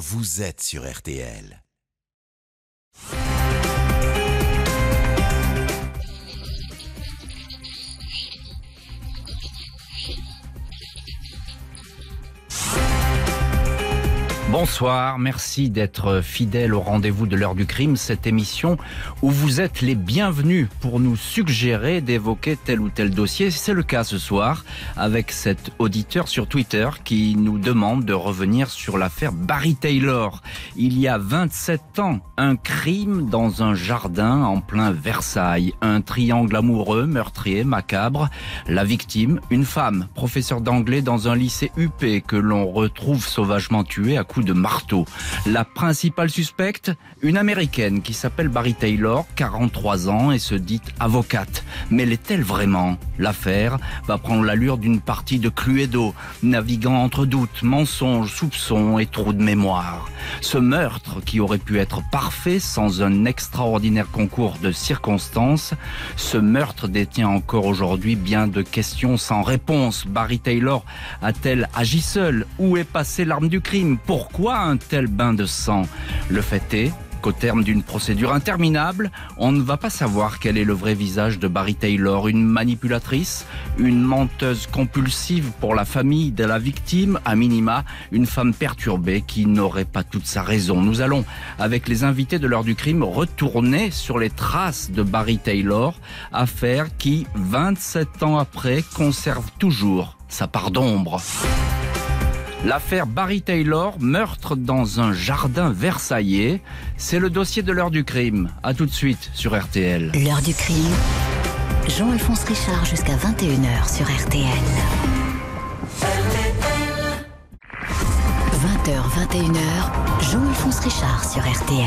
vous êtes sur RTL. Bonsoir, merci d'être fidèle au rendez-vous de l'heure du crime, cette émission où vous êtes les bienvenus pour nous suggérer d'évoquer tel ou tel dossier. C'est le cas ce soir avec cet auditeur sur Twitter qui nous demande de revenir sur l'affaire Barry Taylor. Il y a 27 ans, un crime dans un jardin en plein Versailles, un triangle amoureux, meurtrier, macabre. La victime, une femme, professeure d'anglais dans un lycée UP que l'on retrouve sauvagement tuée à coups de marteau. La principale suspecte, une américaine qui s'appelle Barry Taylor, 43 ans et se dit avocate. Mais l'est-elle vraiment? L'affaire va prendre l'allure d'une partie de Cluedo, naviguant entre doutes, mensonges, soupçons et trous de mémoire. Ce meurtre, qui aurait pu être parfait sans un extraordinaire concours de circonstances, ce meurtre détient encore aujourd'hui bien de questions sans réponse. Barry Taylor a-t-elle agi seule? Où est passée l'arme du crime? Pourquoi un tel bain de sang? Le fait est qu'au terme d'une procédure interminable, on ne va pas savoir quel est le vrai visage de Barry Taylor, une manipulatrice, une menteuse compulsive pour la famille de la victime, à minima, une femme perturbée qui n'aurait pas toute sa raison. Nous allons, avec les invités de l'heure du crime, retourner sur les traces de Barry Taylor, affaire qui, 27 ans après, conserve toujours sa part d'ombre. L'affaire Barry Taylor, meurtre dans un jardin versaillais, c'est le dossier de l'heure du crime. A tout de suite sur RTL. L'heure du crime. Jean-Alphonse Richard jusqu'à 21h sur RTL. 20h, 21h, Jean-Alphonse Richard sur RTL.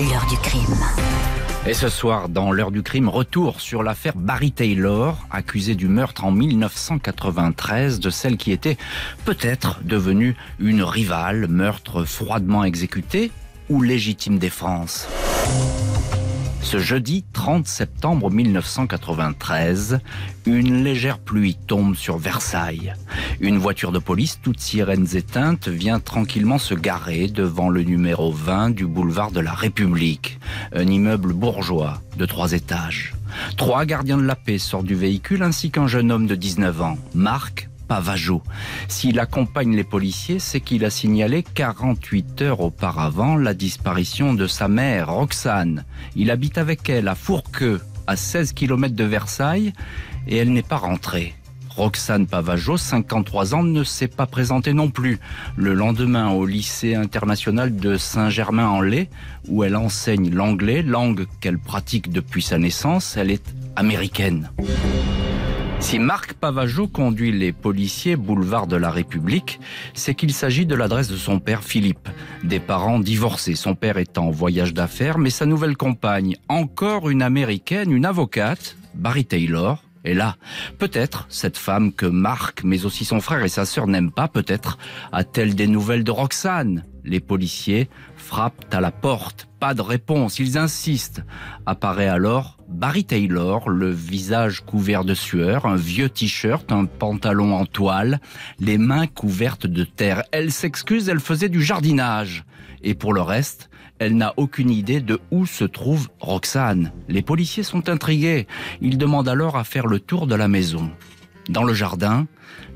L'heure du crime. Et ce soir, dans l'heure du crime, retour sur l'affaire Barry Taylor, accusée du meurtre en 1993 de celle qui était peut-être devenue une rivale, meurtre froidement exécuté ou légitime défense. Ce jeudi 30 septembre 1993, une légère pluie tombe sur Versailles. Une voiture de police, toutes sirènes éteintes, vient tranquillement se garer devant le numéro 20 du boulevard de la République, un immeuble bourgeois de trois étages. Trois gardiens de la paix sortent du véhicule ainsi qu'un jeune homme de 19 ans, Marc Pavageau. S'il accompagne les policiers, c'est qu'il a signalé 48 heures auparavant la disparition de sa mère, Roxane. Il habite avec elle à Fourqueux, à 16 km de Versailles, et elle n'est pas rentrée. Roxane Pavageau, 53 ans, ne s'est pas présentée non plus. Le lendemain, au lycée international de Saint-Germain-en-Laye, où elle enseigne l'anglais, langue qu'elle pratique depuis sa naissance, elle est américaine. Si Marc Pavageau conduit les policiers boulevard de la République, c'est qu'il s'agit de l'adresse de son père Philippe, des parents divorcés. Son père est en voyage d'affaires, mais sa nouvelle compagne, encore une américaine, une avocate, Barry Taylor, est là. Peut-être cette femme que Marc, mais aussi son frère et sa sœur n'aiment pas, peut-être a-t-elle des nouvelles de Roxane. Les policiers frappent à la porte. Pas de réponse, ils insistent. Apparaît alors Barry Taylor, le visage couvert de sueur, un vieux t-shirt, un pantalon en toile, les mains couvertes de terre. Elle s'excuse, elle faisait du jardinage. Et pour le reste, elle n'a aucune idée de où se trouve Roxane. Les policiers sont intrigués. Ils demandent alors à faire le tour de la maison. Dans le jardin,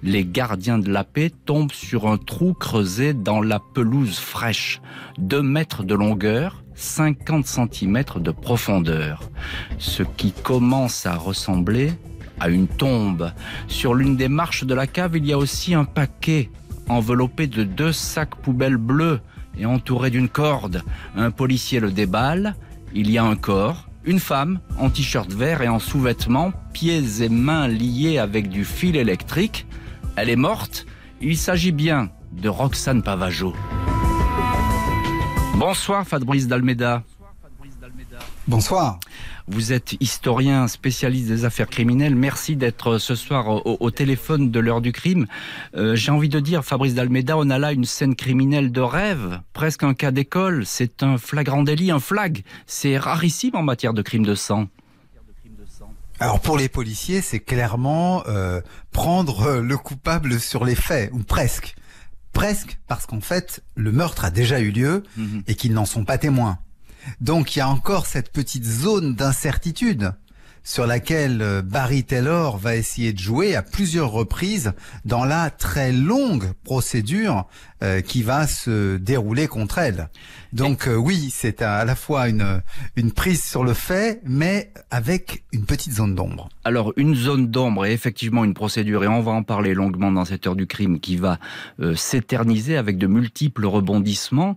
les gardiens de la paix tombent sur un trou creusé dans la pelouse fraîche, deux mètres de longueur, 50 cm de profondeur, ce qui commence à ressembler à une tombe. Sur l'une des marches de la cave, il y a aussi un paquet enveloppé de deux sacs poubelles bleus et entouré d'une corde. Un policier le déballe, il y a un corps, une femme en t-shirt vert et en sous-vêtements, pieds et mains liés avec du fil électrique. Elle est morte. Il s'agit bien de Roxane Pavageau. Bonsoir Fabrice d'Almeida. Bonsoir. Vous êtes historien spécialiste des affaires criminelles. Merci d'être ce soir au, téléphone de l'heure du crime. Euh, j'ai envie de dire, Fabrice d'Almeida, on a là une scène criminelle de rêve, presque un cas d'école. C'est un flagrant délit, un flag. C'est rarissime en matière de crime de sang. Alors pour les policiers, c'est clairement euh, prendre le coupable sur les faits, ou presque Presque parce qu'en fait, le meurtre a déjà eu lieu mhm. et qu'ils n'en sont pas témoins. Donc il y a encore cette petite zone d'incertitude sur laquelle euh, Barry Taylor va essayer de jouer à plusieurs reprises dans la très longue procédure euh, qui va se dérouler contre elle. Donc euh, oui, c'est à la fois une, une prise sur le fait, mais avec une petite zone d'ombre. Alors une zone d'ombre et effectivement une procédure, et on va en parler longuement dans cette heure du crime, qui va euh, s'éterniser avec de multiples rebondissements.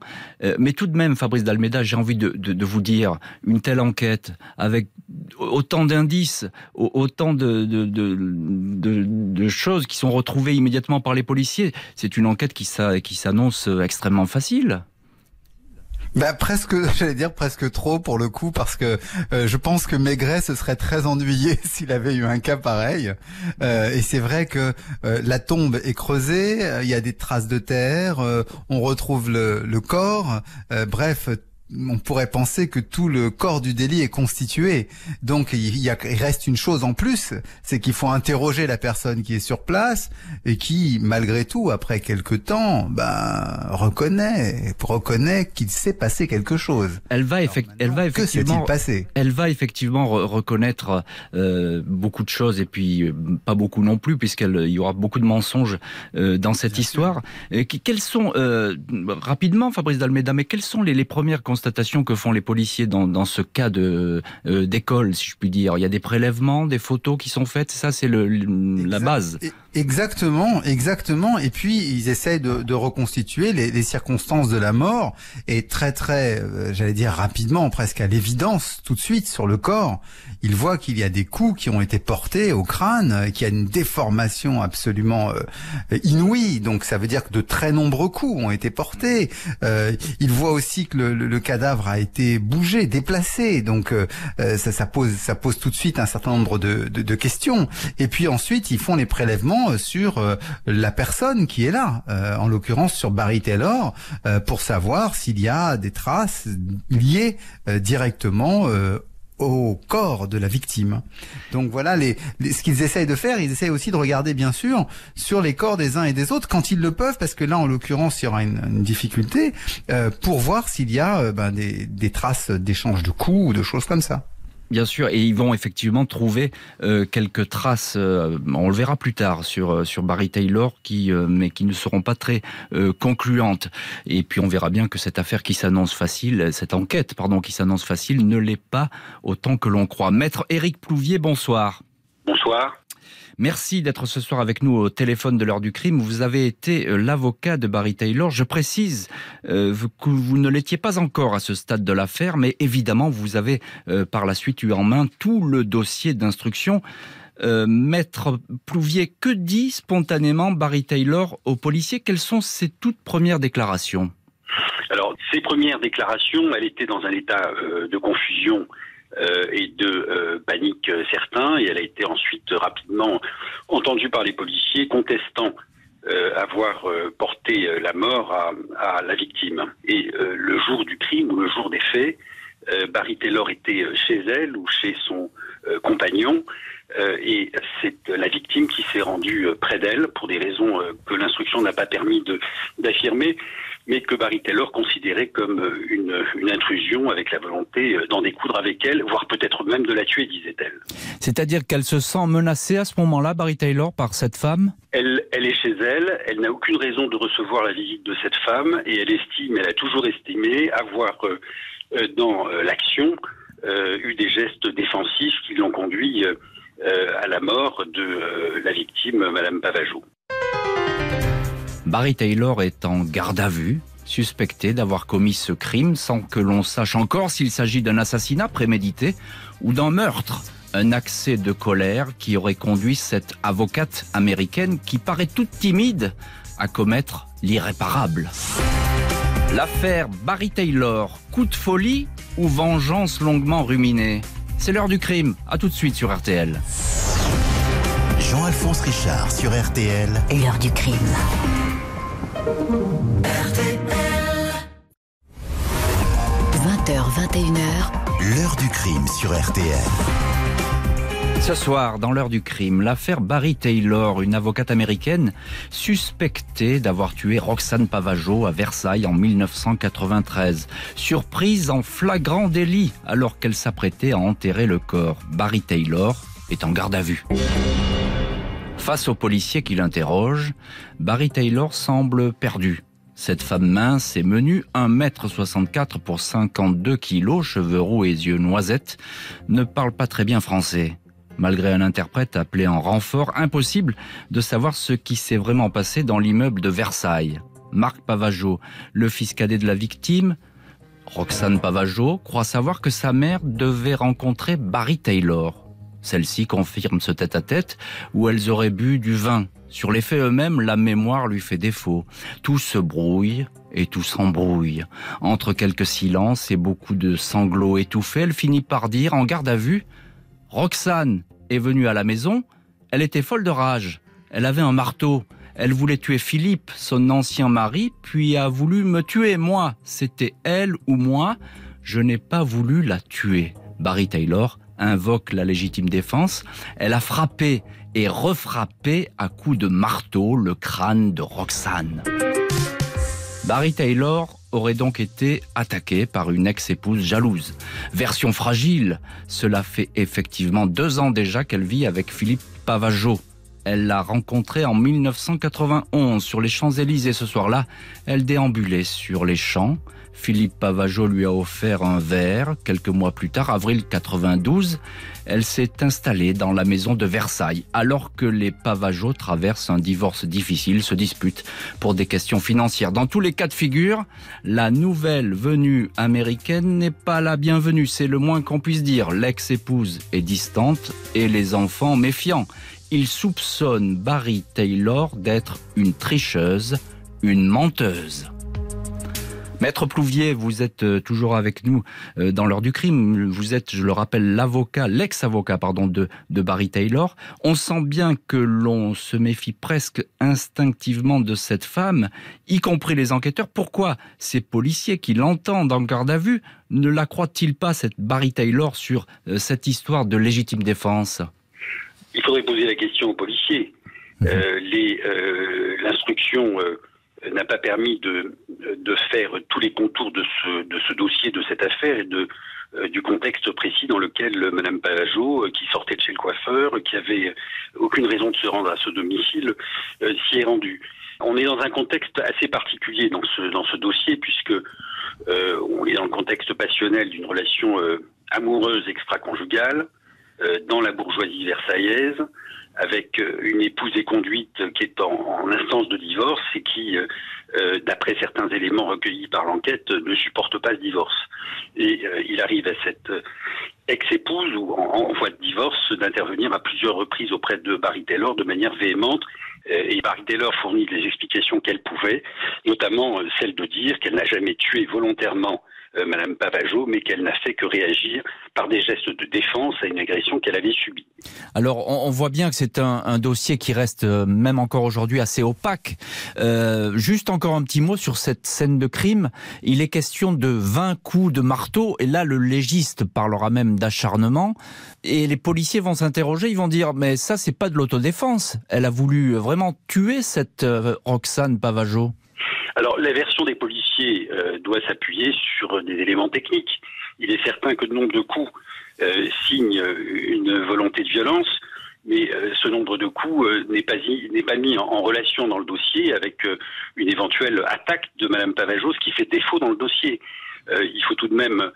mais tout de même, Fabrice Dalméda, j'ai envie de, de, de, vous dire, une telle enquête, avec autant d'indices, autant de, choses qui sont retrouvées immédiatement par les policiers, c'est une enquête qui, s'annonce euh, extrêmement facile. Bah presque, j'allais dire presque trop pour le coup, parce que euh, je pense que Maigret se serait très ennuyé s'il avait eu un cas pareil. Euh, et c'est vrai que la tombe est creusée, il y a des traces de terre, on retrouve le corps. bref, on pourrait penser que tout le corps du délit est constitué. Donc il, y a, il reste une chose en plus, c'est qu'il faut interroger la personne qui est sur place et qui, malgré tout, après quelque temps, ben reconnaît, reconnaît qu'il s'est passé quelque chose. Elle va, elle va effectivement, passé? elle va effectivement reconnaître euh, beaucoup de choses et puis euh, pas beaucoup non plus puisqu'il y aura beaucoup de mensonges euh, dans cette histoire. quelles sont rapidement, Fabrice Dalmeda, mais quelles sont les, les premières constatations que font les policiers dans, dans ce cas de euh, d'école, si je puis dire Il y a des prélèvements, des photos qui sont faites, ça c'est la base. Exactement, exactement. Et puis ils essayent de, de reconstituer les, les, circonstances de la mort et très très, euh, j'allais dire rapidement, presque à l'évidence, tout de suite sur le corps, ils voient qu'il y a des coups qui ont été portés au crâne, qu'il y a une déformation absolument euh, inouïe. Donc ça veut dire que de très nombreux coups ont été portés. Euh, ils voient aussi que le, le, cadavre a été bougé, déplacé. Donc euh, euh, ça, ça, pose ça pose tout de suite un certain nombre de, de, de questions. Et puis ensuite ils font les prélèvements euh, sur euh, la personne qui est là, euh, en l'occurrence sur Barry Taylor, pour savoir s'il y a des traces liées directement au corps de la victime. Donc voilà les, ce qu'ils essayent de faire. Ils essayent aussi de regarder bien sûr sur les corps des uns et des autres quand ils le peuvent, parce que là en l'occurrence il y aura une, difficulté pour voir s'il y a ben, des, des traces d'échange de coups ou de choses comme ça. Bien sûr, et ils vont effectivement trouver euh, quelques traces, euh, on le verra plus tard, sur, euh, sur Barry Taylor, qui, mais qui ne seront pas très concluantes. Et puis on verra bien que cette affaire qui s'annonce facile, cette enquête, pardon, qui s'annonce facile, ne l'est pas autant que l'on croit. Maître Éric Plouvier, bonsoir. Bonsoir. Merci d'être ce soir avec nous au téléphone de l'heure du crime. Vous avez été euh, l'avocat de Barry Taylor. Je précise euh, que vous ne l'étiez pas encore à ce stade de l'affaire, mais évidemment, vous avez euh, par la suite eu en main tout le dossier d'instruction. Maître Plouvier, que dit spontanément Barry Taylor aux policiers? Quelles sont ses toutes premières déclarations? Alors, ses premières déclarations, elle était dans un état de confusion euh, et de euh, panique euh, certains, et elle a été ensuite rapidement entendue par les policiers contestant avoir porté la mort à, à, la victime. Et le jour du crime ou le jour des faits, Barry Taylor était chez elle ou chez son compagnon. et c'est la victime qui s'est rendue près d'elle pour des raisons que l'instruction n'a pas permis d'affirmer mais que Barry Taylor considérait comme euh, une, une intrusion avec la volonté euh, d'en découdre avec elle, voire peut-être même de la tuer, disait-elle. C'est-à-dire qu'elle se sent menacée à ce moment-là, Barry Taylor, par cette femme? Elle, elle est chez elle, elle n'a aucune raison de recevoir la visite de cette femme, et elle estime, elle a toujours estimé avoir euh, dans l'action eu des gestes défensifs qui l'ont conduit à la mort de la victime, Madame Pavageau. Barry Taylor est en garde à vue, suspecté d'avoir commis ce crime sans que l'on sache encore s'il s'agit d'un assassinat prémédité ou d'un meurtre. Un accès de colère qui aurait conduit cette avocate américaine qui paraît toute timide à commettre l'irréparable. L'affaire Barry Taylor, coup de folie ou vengeance longuement ruminée? C'est l'heure du crime. À tout de suite sur RTL. Jean-Alphonse Richard sur RTL. L'heure du crime. 20h, 21h. L'heure du crime sur RTL. Ce soir, dans l'heure du crime, l'affaire Barry Taylor, une avocate américaine suspectée d'avoir tué Roxane Pavageau à Versailles en 1993, surprise en flagrant délit alors qu'elle s'apprêtait à enterrer le corps. Barry Taylor est en garde à vue. Face au policier qui l'interroge, Barry Taylor semble perdu. Cette femme mince et menue, 1m64 pour 52 kilos, cheveux roux et yeux noisettes, ne parle pas très bien français. Malgré un interprète appelé en renfort, impossible de savoir ce qui s'est vraiment passé dans l'immeuble de Versailles. Marc Pavageau, le fils cadet de la victime, Roxane Pavageau, croit savoir que sa mère devait rencontrer Barry Taylor. Celle-ci confirme ce tête-à-tête où elles auraient bu du vin. Sur les faits eux-mêmes, la mémoire lui fait défaut. Tout se brouille et tout s'embrouille. Entre quelques silences et beaucoup de sanglots étouffés, elle finit par dire, en garde à vue, Roxane est venue à la maison, elle était folle de rage. Elle avait un marteau. Elle voulait tuer Philippe, son ancien mari, puis a voulu me tuer, moi. C'était elle ou moi. Je n'ai pas voulu la tuer. Barry Taylor invoque la légitime défense. Elle a frappé et refrappé à coups de marteau le crâne de Roxane. Barry Taylor aurait donc été attaqué par une ex-épouse jalouse. Version fragile, cela fait effectivement deux ans déjà qu'elle vit avec Philippe Pavageau. Elle l'a rencontré en 1991 sur les Champs-Élysées. Ce soir-là, elle déambulait sur les champs. Philippe Pavageau lui a offert un verre. Quelques mois plus tard, avril 92, elle s'est installée dans la maison de Versailles, alors que les Pavageau traversent un divorce difficile, se disputent pour des questions financières. Dans tous les cas de figure, la nouvelle venue américaine n'est pas la bienvenue, c'est le moins qu'on puisse dire. L'ex-épouse est distante et les enfants méfiants. Ils soupçonnent Barry Taylor d'être une tricheuse, une menteuse. Maître Plouvier, vous êtes euh, toujours avec nous euh, dans l'heure du crime. Vous êtes, je le rappelle, l'avocat, l'ex-avocat, pardon, de, de Barry Taylor. On sent bien que l'on se méfie presque instinctivement de cette femme, y compris les enquêteurs. Pourquoi ces policiers qui l'entendent en garde à vue ne la croient-ils pas, cette Barry Taylor, sur euh, cette histoire de légitime défense? Il faudrait poser la question aux policiers. Euh, L'instruction n'a pas permis de, de faire tous les contours de ce, de ce dossier, de cette affaire et de, euh, du contexte précis dans lequel Madame Palageau, euh, qui sortait de chez le coiffeur, qui avait aucune raison de se rendre à ce domicile, euh, s'y est rendue. On est dans un contexte assez particulier dans ce, dans ce dossier puisque on est dans le contexte passionnel d'une relation amoureuse extra-conjugale dans la bourgeoisie versaillaise avec euh, une épouse éconduite qui est en, instance de divorce et qui, euh, euh, d'après certains éléments recueillis par l'enquête, ne supporte pas ce divorce. Et il arrive à cette ex-épouse ou en, voie de divorce d'intervenir à plusieurs reprises auprès de Barry Taylor de manière véhémente. Et Barry Taylor fournit les explications qu'elle pouvait, notamment celle de dire qu'elle n'a jamais tué volontairement euh, Madame Pavageau, mais qu'elle n'a fait que réagir par des gestes de défense à une agression qu'elle avait subie. Alors, on, voit bien que c'est un, dossier qui reste, euh, même encore aujourd'hui, assez opaque. Euh, juste encore un petit mot sur cette scène de crime. Il est question de 20 coups de marteau, et là, le légiste parlera même d'acharnement. Et les policiers vont s'interroger, ils vont dire, mais ça, c'est pas de l'autodéfense. Elle a voulu vraiment tuer cette Roxane Pavageau. La version des policiers euh, doit s'appuyer sur des éléments techniques. Il est certain que le nombre de coups euh, signe une volonté de violence, mais euh, ce nombre de coups n'est pas, pas mis en, relation dans le dossier avec une éventuelle attaque de Madame ce qui fait défaut dans le dossier. il faut tout de même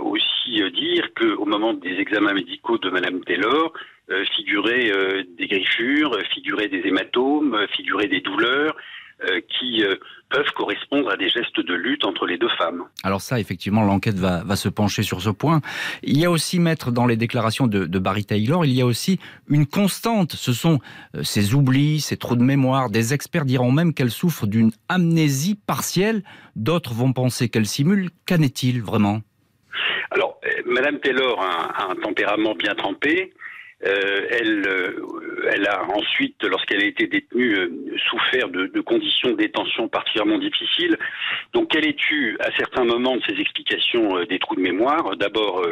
aussi dire qu'au moment des examens médicaux de Madame Taylor, figuraient des griffures, figuraient des hématomes, figuraient des douleurs, euh, qui euh, peuvent correspondre à des gestes de lutte entre les deux femmes. Alors ça, effectivement, l'enquête va, va, se pencher sur ce point. Il y a aussi, maître, dans les déclarations de, de Barry Taylor, il y a aussi une constante. Ce sont euh, ces oublis, ces trous de mémoire. Des experts diront même qu'elle souffre d'une amnésie partielle. D'autres vont penser qu'elle simule. Qu'en est-il vraiment? Alors, Madame Taylor a un, tempérament bien trempé. Euh, elle, euh, elle a ensuite, lorsqu'elle a été détenue, euh, souffert de, de, conditions de détention particulièrement difficiles. Donc elle est eue à certains moments de ses explications des trous de mémoire. D'abord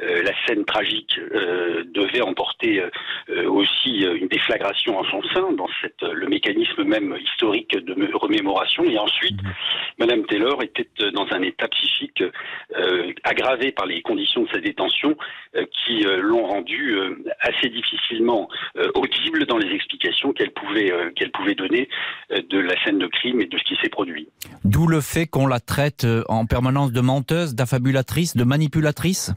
euh, la scène tragique euh, devait emporter euh, aussi une déflagration en son sein, dans cette, le mécanisme même historique de remémoration. Et ensuite, mmh. Madame Taylor était dans un état psychique aggravé par les conditions de sa détention qui l'ont rendu assez difficilement audible dans les explications qu'elle pouvait, qu'elle pouvait donner de la scène de crime et de ce qui s'est produit. D'où le fait qu'on la traite en permanence de menteuse, d'affabulatrice, de manipulatrice?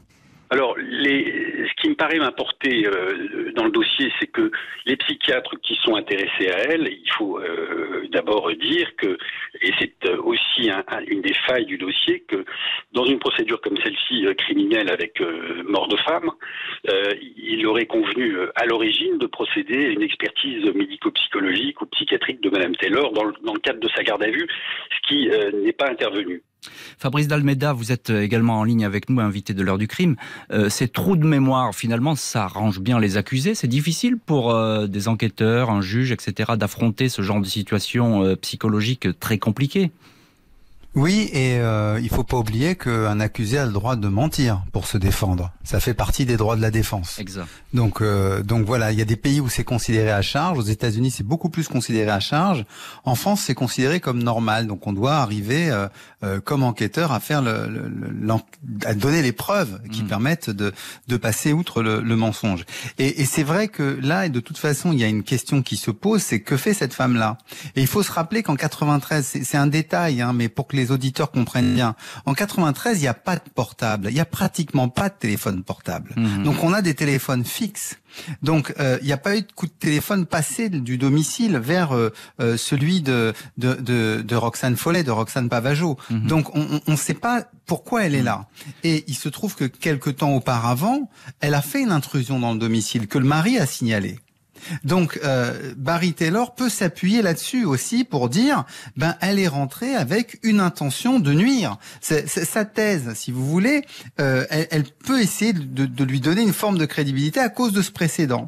Alors, ce qui me paraît m'importer euh, dans le dossier, c'est que les psychiatres qui sont intéressés à elle, il faut euh, d'abord dire que, et c'est euh, aussi une des failles du dossier, que dans une procédure comme celle-ci, criminelle avec mort de femme, il aurait convenu à l'origine de procéder à une expertise médico-psychologique ou psychiatrique de Madame Taylor dans le cadre de sa garde à vue, ce qui n'est pas intervenu. Fabrice Dalmeda, vous êtes euh, également en ligne avec nous, invité de l'heure du crime. Euh, ces trous de mémoire, finalement, ça arrange bien les accusés. C'est difficile pour euh, des enquêteurs, un juge, etc., d'affronter ce genre de situation psychologique très compliquée. Oui, et euh, il faut pas oublier qu'un accusé a le droit de mentir pour se défendre. Ça fait partie des droits de la défense. Exact. Donc, euh, donc voilà, il y a des pays où c'est considéré à charge. Aux États-Unis, c'est beaucoup plus considéré à charge. En France, c'est considéré comme normal. Donc, on doit arriver euh, euh comme enquêteur à faire le, le, à donner les preuves qui mm. permettent de, de passer outre le, le mensonge. Et, et c'est vrai que là, et de toute façon, il y a une question qui se pose, c'est que fait cette femme-là? Et il faut se rappeler qu'en 93, c'est un détail, hein, mais pour que les auditeurs comprennent bien. En 93, il n'y a pas de portable, il n'y a pratiquement pas de téléphone portable. Mhm. Donc on a des téléphones fixes. Donc euh, il n'y a pas eu de coup de téléphone passé du domicile vers euh, euh, celui de, de, de, de, Roxane Follet, de Roxane Pavageau. Mhm. Donc on ne sait pas pourquoi elle est là. Et il se trouve que quelque temps auparavant, elle a fait une intrusion dans le domicile que le mari a signalé. Donc euh, Barry Taylor peut s'appuyer là-dessus aussi pour dire, ben elle est rentrée avec une intention de nuire. sa thèse, si vous voulez, euh, elle, peut essayer de, lui donner une forme de crédibilité à cause de ce précédent.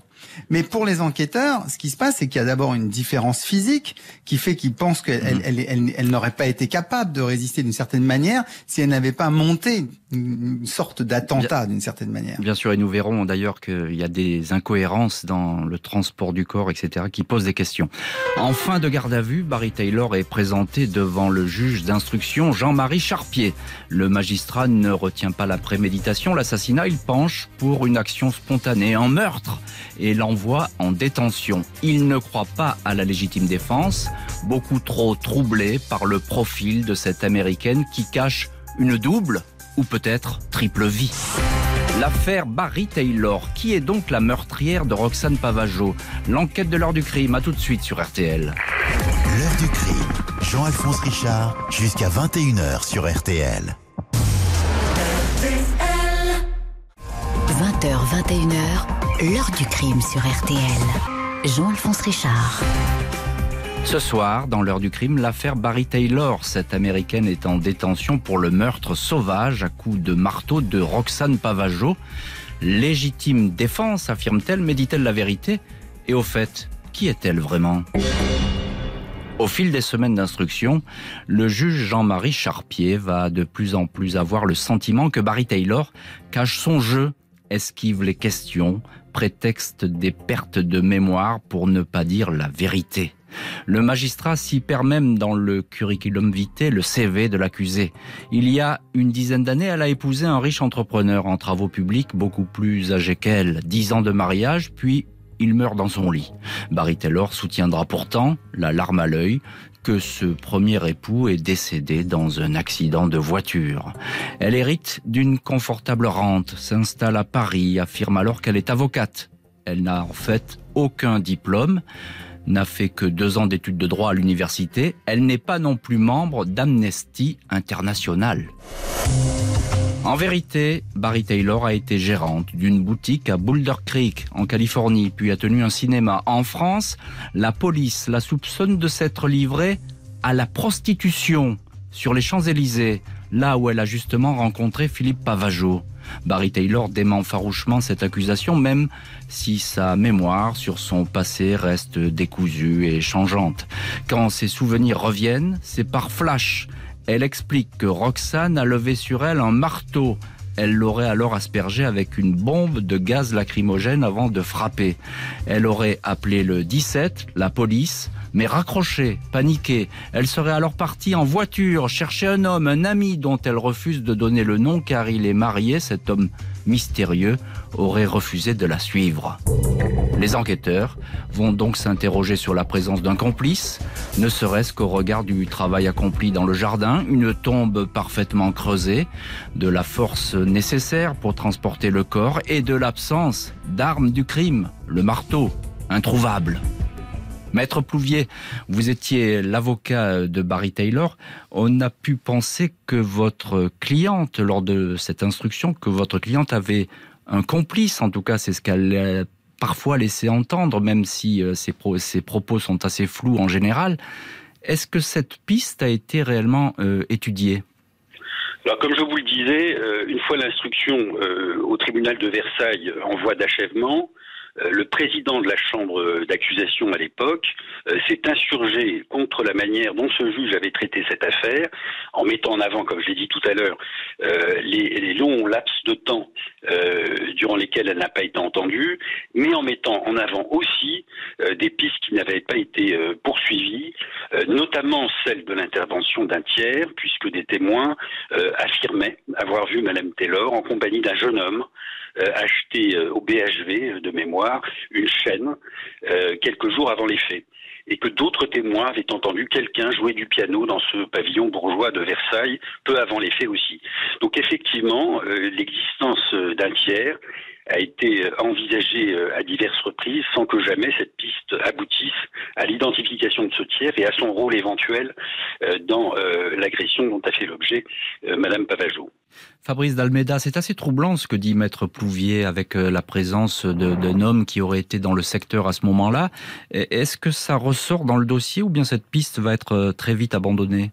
Mais pour les enquêteurs, ce qui se passe, c'est qu'il y a d'abord une différence physique qui fait qu'ils pensent qu'elle mhm. elle, n'aurait pas été capable de résister d'une certaine manière si elle n'avait pas monté une sorte d'attentat d'une certaine manière. Bien sûr, et nous verrons d'ailleurs qu'il y a des incohérences dans le transport du corps, etc., qui posent des questions. En fin de garde à vue, Barry Taylor est présenté devant le juge d'instruction Jean-Marie Charpier. Le magistrat ne retient pas la préméditation, l'assassinat, il penche pour une action spontanée en meurtre et l'envoie en détention. Il ne croit pas à la légitime défense, beaucoup trop troublé par le profil de cette américaine qui cache une double ou peut-être triple vie. L'affaire Barry Taylor, qui est donc la meurtrière de Roxane Pavageau L'enquête de l'heure du crime, à tout de suite sur RTL. L'heure du crime, Jean-Alphonse Richard, jusqu'à 21h sur RTL. 20h, 21h, L'heure du crime sur RTL. Jean-Alphonse Richard. Ce soir, dans l'heure du crime, l'affaire Barry Taylor. Cette américaine est en détention pour le meurtre sauvage à coups de marteau de Roxane Pavageau. Légitime défense, affirme-t-elle, mais dit-elle la vérité? Et au fait, qui est-elle vraiment? Au fil des semaines d'instruction, le juge Jean-Marie Charpier va de plus en plus avoir le sentiment que Barry Taylor cache son jeu, esquive les questions, prétexte des pertes de mémoire pour ne pas dire la vérité. Le magistrat s'y perd même dans le curriculum vitae, le CV de l'accusé. Il y a une dizaine d'années, elle a épousé un riche entrepreneur en travaux publics beaucoup plus âgé qu'elle. Dix ans de mariage, puis il meurt dans son lit. Barry Taylor soutiendra pourtant, la larme à l'œil, que ce premier époux est décédé dans un accident de voiture. Elle hérite d'une confortable rente, s'installe à Paris, affirme alors qu'elle est avocate. Elle n'a en fait aucun diplôme, n'a fait que deux ans d'études de droit à l'université. Elle n'est pas non plus membre d'Amnesty International. En vérité, Barry Taylor a été gérante d'une boutique à Boulder Creek, en Californie, puis a tenu un cinéma. En France, la police la soupçonne de s'être livrée à la prostitution sur les Champs-Élysées, là où elle a justement rencontré Philippe Pavageau. Barry Taylor dément farouchement cette accusation, même si sa mémoire sur son passé reste décousue et changeante. Quand ses souvenirs reviennent, c'est par flash elle explique que Roxane a levé sur elle un marteau Elle l'aurait alors aspergé avec une bombe de gaz lacrymogène avant de frapper. Elle aurait appelé le 17, la police, mais raccrochée, paniquée. Elle serait alors partie en voiture chercher un homme, un ami dont elle refuse de donner le nom car il est marié. Cet homme mystérieux aurait refusé de la suivre. Les enquêteurs vont donc s'interroger sur la présence d'un complice, ne serait-ce qu'au regard du travail accompli dans le jardin, une tombe parfaitement creusée, de la force nécessaire pour transporter le corps et de l'absence d'armes du crime, le marteau, introuvable. Maître Plouvier, vous étiez l'avocat de Barry Taylor. On a pu penser que votre cliente, lors de cette instruction, que votre cliente avait un complice, en tout cas c'est ce qu'elle a parfois laissé entendre, même si euh, ses, propos sont assez flous en général. Est-ce que cette piste a été réellement euh, étudiée? Alors, comme je vous le disais, euh, une fois l'instruction au tribunal de Versailles en voie d'achèvement, le président de la chambre d'accusation à l'époque euh, s'est insurgé contre la manière dont ce juge avait traité cette affaire, en mettant en avant, comme je l'ai dit tout à l'heure, euh, les, longs laps de temps durant lesquels elle n'a pas été entendue, mais en mettant en avant aussi des pistes qui n'avaient pas été poursuivies, notamment celle de l'intervention d'un tiers, puisque des témoins affirmaient avoir vu Madame Taylor en compagnie d'un jeune homme acheté au BHV de mémoire une chaîne euh, quelques jours avant les faits et que d'autres témoins avaient entendu quelqu'un jouer du piano dans ce pavillon bourgeois de Versailles peu avant les faits aussi. Donc effectivement, euh, l'existence d'un tiers a été envisagée euh, à diverses reprises sans que jamais cette piste aboutisse à l'identification de ce tiers et à son rôle éventuel dans l'agression dont a fait l'objet Madame Pavageau. Fabrice Dalmeda, c'est assez troublant ce que dit Maître Plouvier avec euh, la présence d'un homme qui aurait été dans le secteur à ce moment-là. Est-ce que ça ressort dans le dossier ou bien cette piste va être euh, très vite abandonnée?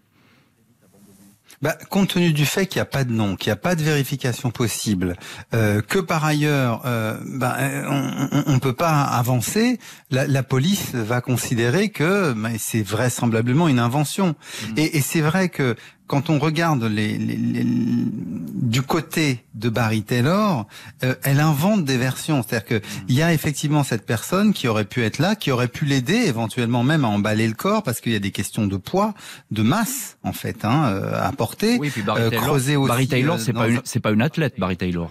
Bah, compte tenu du fait qu'il n'y a pas de nom, qu'il n'y a pas de vérification possible, euh, que par ailleurs, bah, on ne peut pas avancer, la, police va considérer que bah, c'est vraisemblablement une invention. Mmh. Et, et c'est vrai que quand on regarde les, du côté de Barry Taylor, euh, elle invente des versions. C'est-à-dire qu'il mm. y a effectivement cette personne qui aurait pu être là, qui aurait pu l'aider éventuellement même à emballer le corps, parce qu'il y a des questions de poids, de masse en fait hein, euh, à porter. Oui, puis Barry euh, Taylor, Barry Taylor c'est pas, une, pas une athlète, Barry Taylor.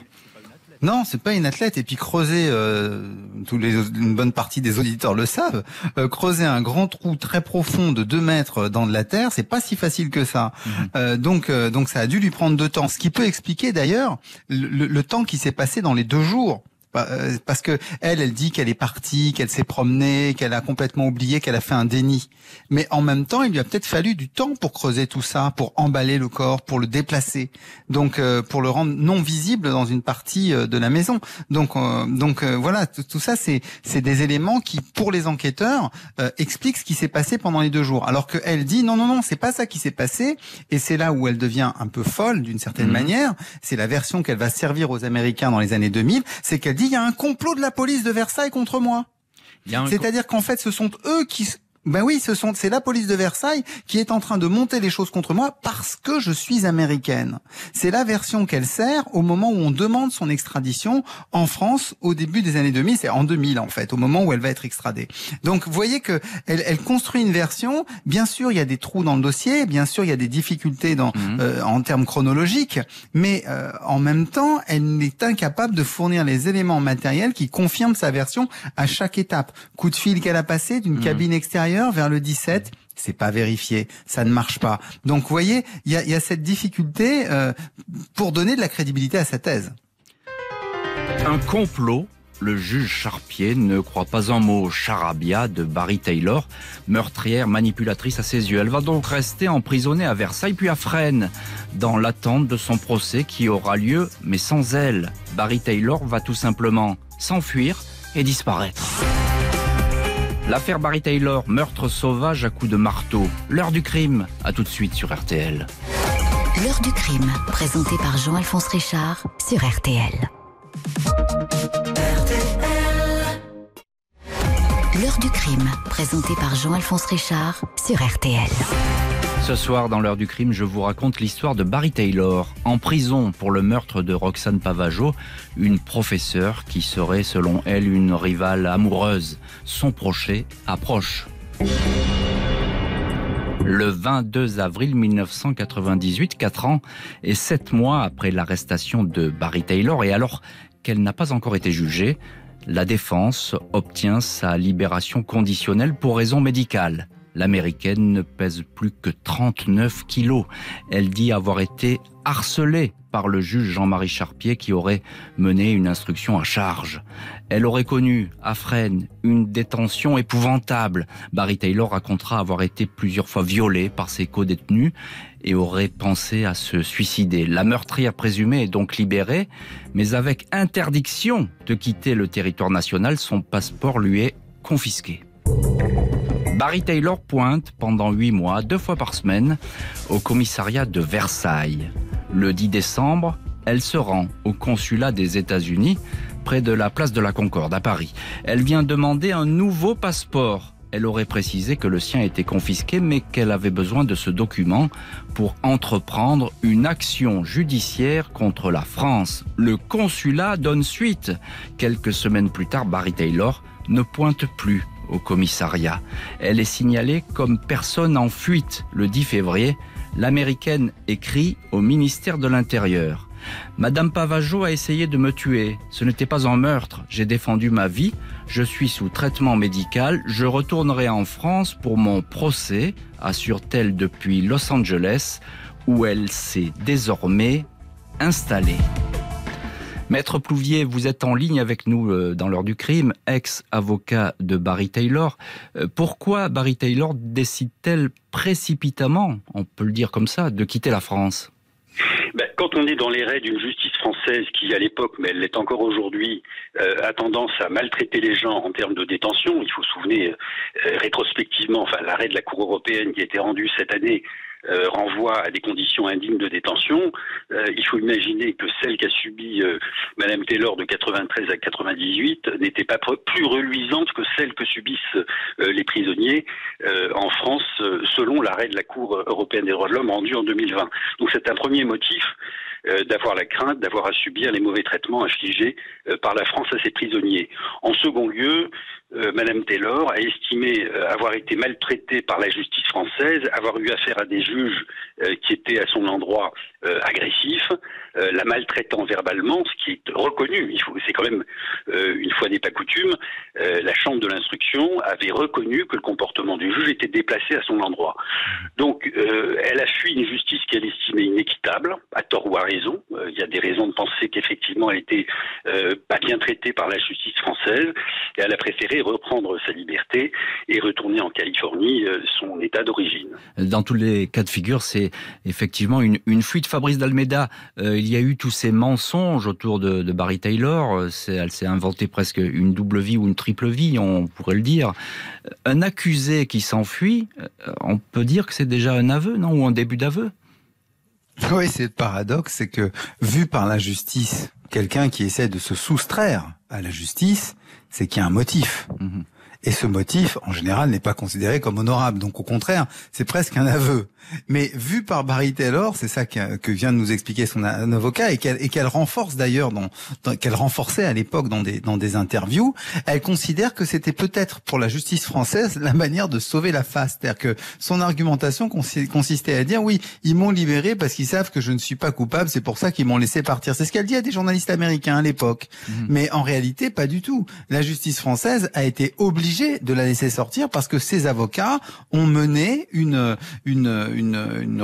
Non, c'est pas une athlète. Et puis creuser, euh, tous les, une bonne partie des auditeurs le savent, euh, creuser un grand trou très profond de 2 mètres dans de la terre, c'est pas si facile que ça. Mhm. Euh, donc, euh, donc ça a dû lui prendre de temps. Ce qui peut expliquer d'ailleurs le temps qui s'est passé dans les deux jours parce que elle, elle dit qu'elle est partie, qu'elle s'est promenée, qu'elle a complètement oublié, qu'elle a fait un déni. Mais en même temps, il lui a peut-être fallu du temps pour creuser tout ça, pour emballer le corps, pour le déplacer, donc euh, pour le rendre non visible dans une partie euh, de la maison. Donc, donc voilà, tout ça, c'est c'est des éléments qui, pour les enquêteurs, expliquent ce qui s'est passé pendant les deux jours. Alors que elle dit non, non, non, c'est pas ça qui s'est passé. Et c'est là où elle devient un peu folle d'une certaine mmh. manière. C'est la version qu'elle va servir aux Américains dans les années 2000. C'est qu'elle dit il y a un complot de la police de Versailles contre moi. C'est-à-dire qu'en fait, ce sont eux qui, ben oui, ce sont, c'est la police de Versailles qui est en train de monter les choses contre moi parce que je suis américaine. C'est la version qu'elle sert au moment où on demande son extradition en France au début des années 2000. C'est en 2000 en fait, au moment où elle va être extradée. Donc vous voyez que elle, elle, construit une version. Bien sûr, il y a des trous dans le dossier. Bien sûr, il y a des difficultés dans, mhm. euh, en termes chronologiques. Mais euh, en même temps, elle est incapable de fournir les éléments matériels qui confirment sa version à chaque étape. Coup de fil qu'elle a passé d'une mhm. cabine extérieure vers le 17 c'est pas vérifié, ça ne marche pas. Donc, vous voyez, il y a, cette difficulté euh, pour donner de la crédibilité à sa thèse. Un complot le juge Charpier ne croit pas un mot charabia de Barry Taylor, meurtrière manipulatrice à ses yeux. Elle va donc rester emprisonnée à Versailles puis à Fresnes, dans l'attente de son procès qui aura lieu, mais sans elle. Barry Taylor va tout simplement s'enfuir et disparaître. L'affaire Barry Taylor, meurtre sauvage à coups de marteau. L'heure du crime, à tout de suite sur RTL. L'heure du crime, présenté par Jean-Alphonse Richard sur RTL. L'heure du crime, présenté par Jean-Alphonse Richard sur RTL. Ce soir, dans l'heure du crime, je vous raconte l'histoire de Barry Taylor, en prison pour le meurtre de Roxane Pavageau, une professeure qui serait, selon elle, une rivale amoureuse. Son procès approche. Le 22 avril 1998, 4 ans et 7 mois après l'arrestation de Barry Taylor, et alors qu'elle n'a pas encore été jugée, la défense obtient sa libération conditionnelle pour raison médicale. L'américaine ne pèse plus que 39 kilos. Elle dit avoir été harcelée par le juge Jean-Marie Charpier qui aurait mené une instruction à charge. Elle aurait connu à Fresnes une détention épouvantable. Barry Taylor racontera avoir été plusieurs fois violée par ses co-détenus et aurait pensé à se suicider. La meurtrière présumée est donc libérée, mais avec interdiction de quitter le territoire national, son passeport lui est confisqué. Barry Taylor pointe pendant huit mois, deux fois par semaine, au commissariat de Versailles. Le 10 décembre, elle se rend au consulat des États-Unis, près de la place de la Concorde à Paris. Elle vient demander un nouveau passeport. Elle aurait précisé que le sien était confisqué, mais qu'elle avait besoin de ce document pour entreprendre une action judiciaire contre la France. Le consulat donne suite. Quelques semaines plus tard, Barry Taylor ne pointe plus au commissariat. Elle est signalée comme personne en fuite le 10 février. L'américaine écrit au ministère de l'Intérieur. Madame Pavageau a essayé de me tuer. Ce n'était pas un meurtre. J'ai défendu ma vie. Je suis sous traitement médical. Je retournerai en France pour mon procès, assure-t-elle depuis Los Angeles, où elle s'est désormais installée. Maître Plouvier, vous êtes en ligne avec nous euh, dans l'heure du crime, ex-avocat de Barry Taylor. Euh, pourquoi Barry Taylor décide-t-elle précipitamment, on peut le dire comme ça, de quitter la France? Ben, quand on est dans les raies d'une justice française qui, à l'époque, mais elle l'est encore aujourd'hui, euh, a tendance à maltraiter les gens en termes de détention, il faut se souvenir rétrospectivement, enfin l'arrêt de la Cour européenne qui a été rendu cette année euh, renvoie à des conditions indignes de détention. Euh, il faut imaginer que celle qu'a subie euh, Madame Taylor de 93 à 98 n'était pas plus reluisante que celle que subissent les prisonniers en France, selon l'arrêt de la Cour européenne des droits de l'homme rendu en 2020. Donc c'est un premier motif d'avoir la crainte d'avoir à subir les mauvais traitements infligés par la France à ses prisonniers. En second lieu, euh, Madame Taylor a estimé euh, avoir été maltraitée par la justice française, avoir eu affaire à des juges euh, qui étaient à son endroit agressifs, la maltraitant verbalement, ce qui est reconnu. Il faut, c'est quand même une fois n'est pas coutume. la chambre de l'instruction avait reconnu que le comportement du juge était déplacé à son endroit. Donc, elle a fui une justice qu'elle estimait inéquitable, à tort ou à raison. Il y a des raisons de penser qu'effectivement elle était pas bien traitée par la justice française, et elle a préféré reprendre sa liberté et retourner en Californie, euh, son état d'origine. Dans tous les cas de figure, c'est effectivement une, fuite. Fabrice d'Almeida, euh, il y a eu tous ces mensonges autour de, Barry Taylor. Elle s'est inventée presque une double vie ou une triple vie, on pourrait le dire. Un accusé qui s'enfuit, euh, on peut dire que c'est déjà un aveu, non Ou un début d'aveu? Oui, c'est le paradoxe, c'est que vu par la justice, quelqu'un qui essaie de se soustraire à la justice, c'est qu'il y a un motif. Mhm. Et ce motif, en général, n'est pas considéré comme honorable. Donc, au contraire, c'est presque un aveu. Mais vu par Barry Taylor, c'est ça que, que, vient de nous expliquer son avocat et qu'elle qu'elle renforce d'ailleurs, dans, qu'elle renforçait à l'époque dans des dans des interviews. Elle considère que c'était peut-être pour la justice française la manière de sauver la face, c'est-à-dire que son argumentation consistait à dire oui, ils m'ont libéré parce qu'ils savent que je ne suis pas coupable, c'est pour ça qu'ils m'ont laissé partir. C'est ce qu'elle dit à des journalistes américains à l'époque. Mhm. Mais en réalité, pas du tout. La justice française a été obligée de la laisser sortir parce que ses avocats ont mené une une une,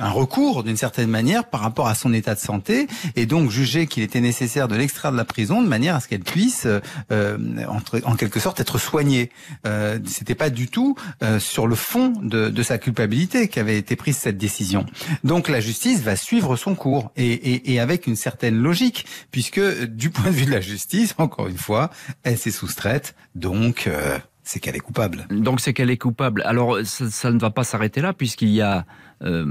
un recours d'une certaine manière par rapport à son état de santé et donc jugé qu'il était nécessaire de l'extraire de la prison de manière à ce qu'elle puisse euh, entre, en quelque sorte être soignée. Euh, C'était pas du tout euh, sur le fond de, de sa culpabilité qu'avait été prise cette décision. Donc la justice va suivre son cours et, et, et avec une certaine logique puisque du point de vue de la justice, encore une fois, elle s'est soustraite donc euh, c'est qu'elle est coupable. Donc c'est qu'elle est coupable. Alors ça, ne va pas s'arrêter là puisqu'il y a, euh,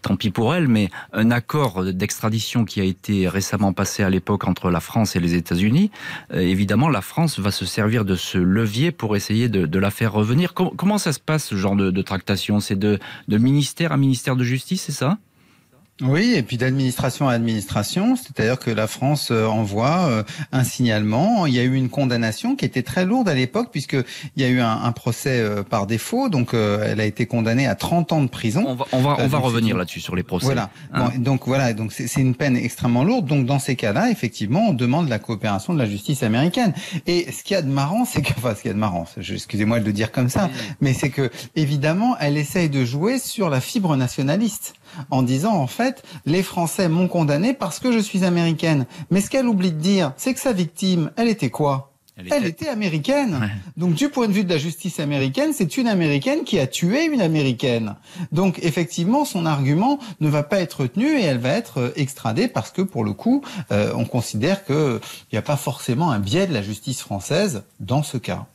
tant pis pour elle, mais un accord d'extradition qui a été récemment passé à l'époque entre la France et les États-Unis. Euh, évidemment, la France va se servir de ce levier pour essayer de, la faire revenir. comment ça se passe ce genre de, tractation? C'est de, de ministère à ministère de justice, c'est ça? Oui, et puis d'administration à administration, c'est-à-dire que la France euh, envoie euh, un signalement. Il y a eu une condamnation qui était très lourde à l'époque puisque il y a eu un, procès euh, par défaut, donc elle a été condamnée à 30 ans de prison. On va, on va, on va revenir là-dessus sur les procès. Voilà. Hein. donc voilà, donc c'est une peine extrêmement lourde. Donc dans ces cas-là, effectivement, on demande la coopération de la justice américaine. Et ce qu'il y a de marrant, c'est que, enfin, ce qu'il y a de marrant, excusez-moi de le dire comme ça, mais c'est que évidemment, elle essaye de jouer sur la fibre nationaliste en disant en fait les Français m'ont condamné parce que je suis américaine. Mais ce qu'elle oublie de dire, c'est que sa victime, elle était quoi elle était, américaine. Donc du point de vue de la justice américaine, c'est une américaine qui a tué une américaine. Donc effectivement, son argument ne va pas être tenu et elle va être euh, extradée parce que pour le coup, euh, on considère qu'il n'y a pas forcément un biais de la justice française dans ce cas.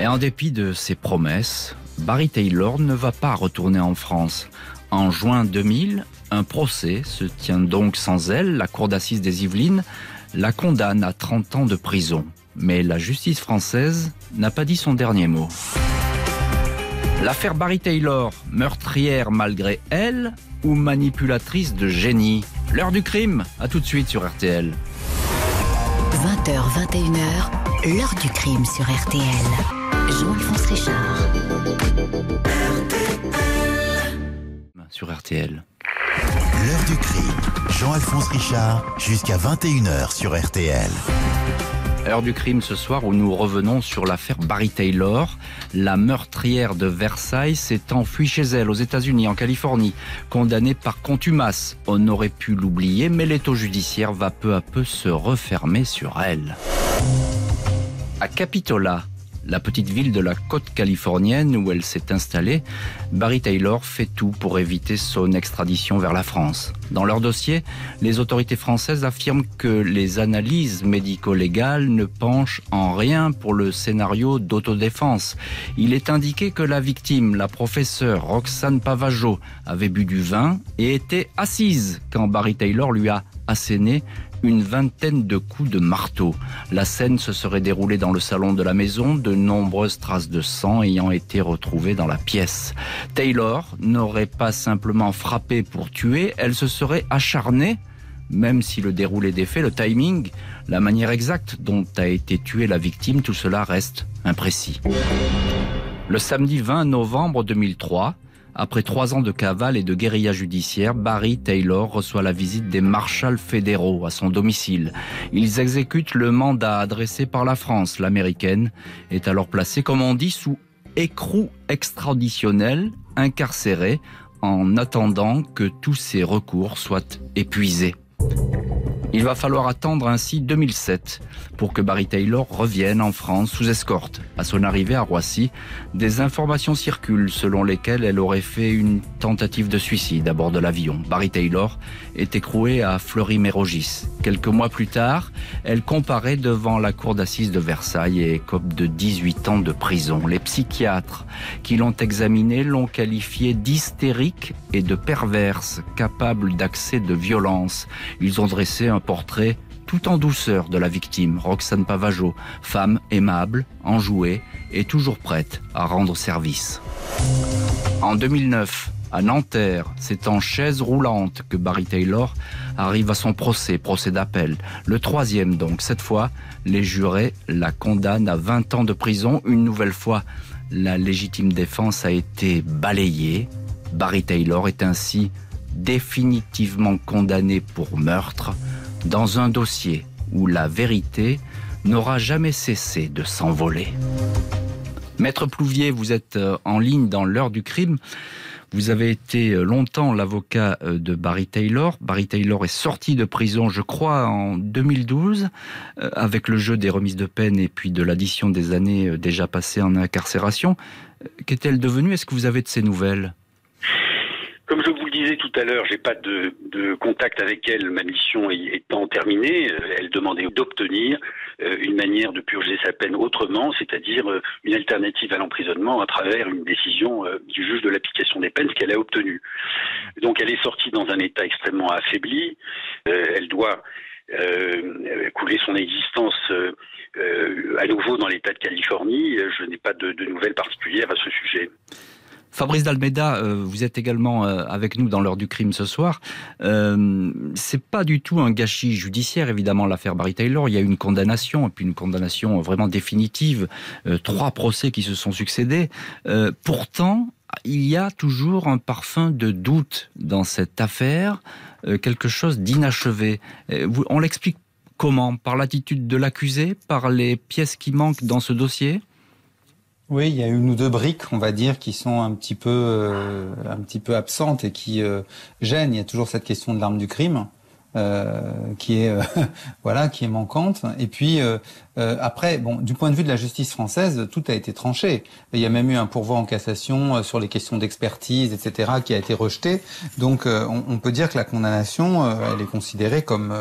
Et en dépit de ses promesses, Barry Taylor ne va pas retourner en France. En juin 2000, un procès se tient donc sans elle. La cour d'assises des Yvelines la condamne à 30 ans de prison. Mais la justice française n'a pas dit son dernier mot. L'affaire Barry Taylor, meurtrière malgré elle ou manipulatrice de génie L'heure du crime, à tout de suite sur RTL. 20h, 21h, l'heure du crime sur RTL. Jean-Alphonse Richard. Sur RTL. L'heure du crime. Jean-Alphonse Richard, jusqu'à 21h sur RTL. Heure du crime ce soir où nous revenons sur l'affaire Barry Taylor. La meurtrière de Versailles s'est enfuie chez elle aux États-Unis, en Californie, condamnée par contumace. On aurait pu l'oublier, mais l'étau judiciaire va peu à peu se refermer sur elle. À Capitola, la petite ville de la côte californienne où elle s'est installée, Barry Taylor fait tout pour éviter son extradition vers la France. Dans leur dossier, les autorités françaises affirment que les analyses médico-légales ne penchent en rien pour le scénario d'autodéfense. Il est indiqué que la victime, la professeure Roxane Pavageau, avait bu du vin et était assise quand Barry Taylor lui a asséné une vingtaine de coups de marteau. La scène se serait déroulée dans le salon de la maison, de nombreuses traces de sang ayant été retrouvées dans la pièce. Taylor n'aurait pas simplement frappé pour tuer, elle se serait acharnée même si le déroulé des faits, le timing, la manière exacte dont a été tuée la victime, tout cela reste imprécis. Le samedi 20 novembre 2003, après trois ans de cavale et de guérilla judiciaire, Barry Taylor reçoit la visite des marshals fédéraux à son domicile. Ils exécutent le mandat adressé par la France. L'américaine est alors placée, comme on dit, sous écrou extraditionnel, incarcérée, en attendant que tous ses recours soient épuisés. Il va falloir attendre ainsi 2007 pour que Barry Taylor revienne en France sous escorte. À son arrivée à Roissy, des informations circulent selon lesquelles elle aurait fait une tentative de suicide à bord de l'avion. Barry Taylor est écrouée à Fleury-Mérogis. Quelques mois plus tard, elle comparaît devant la cour d'assises de Versailles et écope de 18 ans de prison. Les psychiatres qui l'ont examinée l'ont qualifiée d'hystérique et de perverse, capable d'accès de violence. Ils ont dressé portrait tout en douceur de la victime, Roxane Pavageau, femme aimable, enjouée et toujours prête à rendre service. En 2009, à Nanterre, c'est en chaise roulante que Barry Taylor arrive à son procès, procès d'appel. Le troisième donc, cette fois, les jurés la condamnent à 20 ans de prison. Une nouvelle fois, la légitime défense a été balayée. Barry Taylor est ainsi définitivement condamné pour meurtre dans un dossier où la vérité n'aura jamais cessé de s'envoler. Maître Plouvier, vous êtes euh, en ligne dans l'heure du crime. Vous avez été euh, longtemps l'avocat euh, de Barry Taylor. Barry Taylor est sorti de prison, je crois, en 2012, avec le jeu des remises de peine et puis de l'addition des années déjà passées en incarcération. Qu'est-elle devenue? Est-ce que vous avez de ces nouvelles? Comme je vous le disais tout à l'heure, j'ai pas de, de, contact avec elle, ma mission étant terminée. Elle demandait d'obtenir euh, une manière de purger sa peine autrement, c'est-à-dire euh, une alternative à l'emprisonnement à travers une décision euh, du juge de l'application des peines, qu'elle a obtenu. Donc elle est sortie dans un état extrêmement affaibli. elle doit couler son existence à nouveau dans l'État de Californie. Je n'ai pas de, de nouvelles particulières à ce sujet. Fabrice Dalmeda, euh, vous êtes également euh, avec nous dans l'heure du crime ce soir. Euh, c'est pas du tout un gâchis judiciaire, évidemment, l'affaire Barry Taylor. Il y a eu une condamnation, et puis une condamnation vraiment définitive. trois procès qui se sont succédés. pourtant, il y a toujours un parfum de doute dans cette affaire, quelque chose d'inachevé. on l'explique comment? Par l'attitude de l'accusé? Par les pièces qui manquent dans ce dossier? Oui, il y a une ou deux briques, on va dire, qui sont un petit peu, euh, un petit peu absentes et qui euh, gênent. Il y a toujours cette question de l'arme du crime. Euh, qui est voilà qui est manquante et puis euh, après, bon, du point de vue de la justice française, tout a été tranché. Il y a même eu un pourvoi en cassation euh, sur les questions d'expertise, etc., qui a été rejeté. Donc, euh, on, peut dire que la condamnation, elle est considérée comme,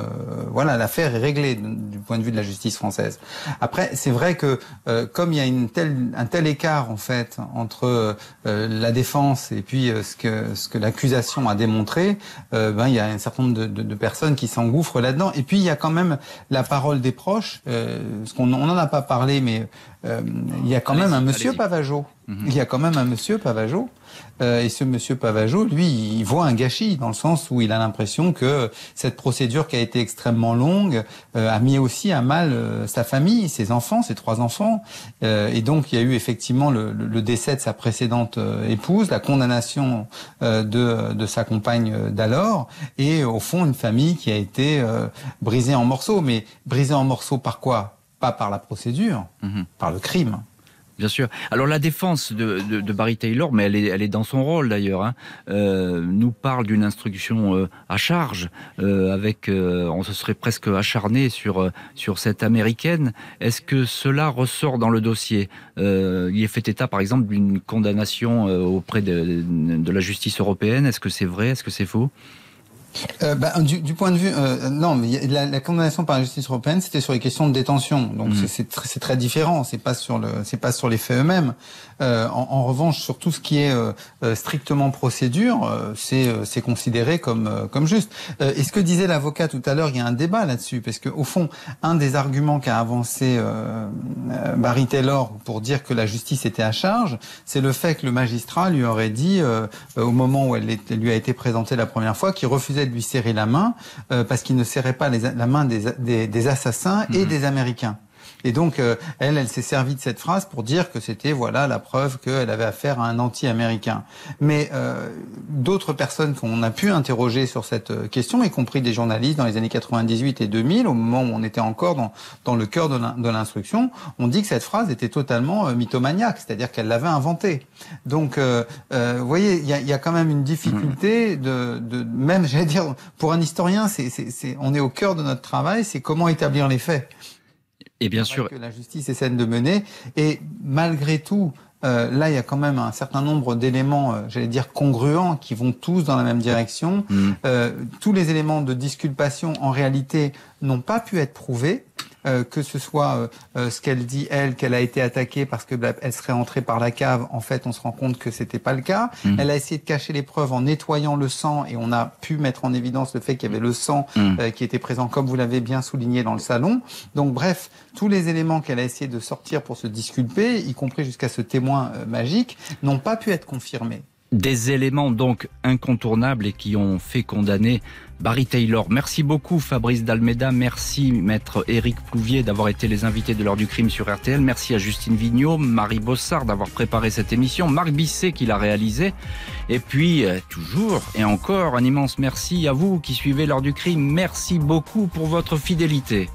voilà, l'affaire est réglée du point de vue de la justice française. Après, c'est vrai que comme il y a une telle, un tel écart en fait entre la défense et puis ce que ce que l'accusation a démontré, ben il y a un certain nombre de, de, de personnes qui s'engouffrent là-dedans. Et puis il y a quand même la parole des proches parce qu'on n'en a pas parlé, mais euh, il y a quand même un monsieur Pavageau. Il y a quand même un monsieur Pavageau. Euh, et ce monsieur Pavageau, lui, il voit un gâchis dans le sens où il a l'impression que cette procédure qui a été extrêmement longue euh, a mis aussi à mal sa famille, ses enfants, ses trois enfants. et donc, il y a eu effectivement le, le décès de sa précédente épouse, la condamnation de, de sa compagne d'alors, et au fond, une famille qui a été brisée en morceaux. Mais brisée en morceaux par quoi? Pas par la procédure, mhm. par le crime. Bien sûr. Alors la défense de, de, Barry Taylor, mais elle est, elle est dans son rôle d'ailleurs, hein, euh, nous parle d'une instruction euh, à charge, euh, avec, on se serait presque acharné sur sur cette américaine. Est-ce que cela ressort dans le dossier? Il est fait état, par exemple, d'une condamnation auprès de, de la justice européenne. Est-ce que c'est vrai? Est-ce que c'est faux? Euh, bah, du, du, point de vue, euh, non, mais la, la, condamnation par la justice européenne, c'était sur les questions de détention, donc mmh. c'est très, très différent. C'est pas sur le, c'est pas sur les faits eux-mêmes. Euh, en, en, revanche, sur tout ce qui est euh, euh, strictement procédure, c'est c'est considéré comme comme juste. et ce que disait l'avocat tout à l'heure, il y a un débat là-dessus, parce que au fond, un des arguments qu'a avancé Barry Taylor pour dire que la justice était à charge, c'est le fait que le magistrat lui aurait dit au moment où elle, lui a été présentée la première fois qu'il refusait de lui serrer la main parce qu'il ne serrait pas les, la main des, des, des assassins et mmh. des Américains. Et donc, euh, elle, elle s'est servie de cette phrase pour dire que c'était voilà la preuve qu'elle avait affaire à un anti-américain. Mais euh, d'autres personnes qu'on a pu interroger sur cette euh, question, y compris des journalistes dans les années 98 et 2000, au moment où on était encore dans, dans le cœur de l'instruction, on dit que cette phrase était totalement euh, mythomaniaque, c'est-à-dire qu'elle l'avait inventée. Donc, euh, vous voyez, il y a, y a, quand même une difficulté de, de même, j'allais dire, pour un historien, on est au cœur de notre travail, c'est comment établir les faits. Et bien sûr. Que la justice essaie de mener. Et malgré tout, euh, là, il y a quand même un certain nombre d'éléments, euh, j'allais dire congruents, qui vont tous dans la même direction. Mm. Euh, tous les éléments de disculpation, en réalité, n'ont pas pu être prouvés. Euh, que ce soit euh, euh, ce qu'elle dit elle qu'elle a été attaquée parce que bah, elle serait entrée par la cave. En fait, on se rend compte que c'était pas le cas. Mmh. Elle a essayé de cacher les preuves en nettoyant le sang et on a pu mettre en évidence le fait qu'il y avait le sang mmh. qui était présent, comme vous l'avez bien souligné dans le salon. Donc, bref, tous les éléments qu'elle a essayé de sortir pour se disculper, y compris jusqu'à ce témoin magique, n'ont pas pu être confirmés. Des éléments donc incontournables et qui ont fait condamner Barry Taylor. Merci beaucoup Fabrice Dalmeda, merci maître Éric Plouvier d'avoir été les invités de l'heure du crime sur RTL, merci à Justine Vignot, Marie Bossard d'avoir préparé cette émission, Marc Bisset qui l'a réalisé, et puis euh, toujours et encore un immense merci à vous qui suivez l'heure du crime, merci beaucoup pour votre fidélité.